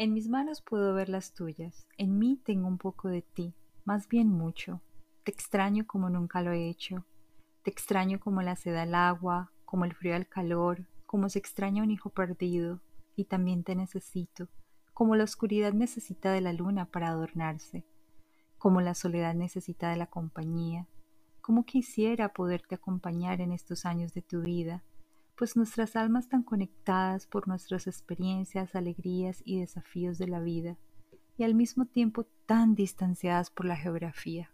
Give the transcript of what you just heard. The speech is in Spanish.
En mis manos puedo ver las tuyas, en mí tengo un poco de ti, más bien mucho. Te extraño como nunca lo he hecho. Te extraño como la sed al agua, como el frío al calor, como se extraña un hijo perdido, y también te necesito, como la oscuridad necesita de la luna para adornarse, como la soledad necesita de la compañía, como quisiera poderte acompañar en estos años de tu vida, pues nuestras almas están conectadas por nuestras experiencias, alegrías y desafíos de la vida, y al mismo tiempo tan distanciadas por la geografía.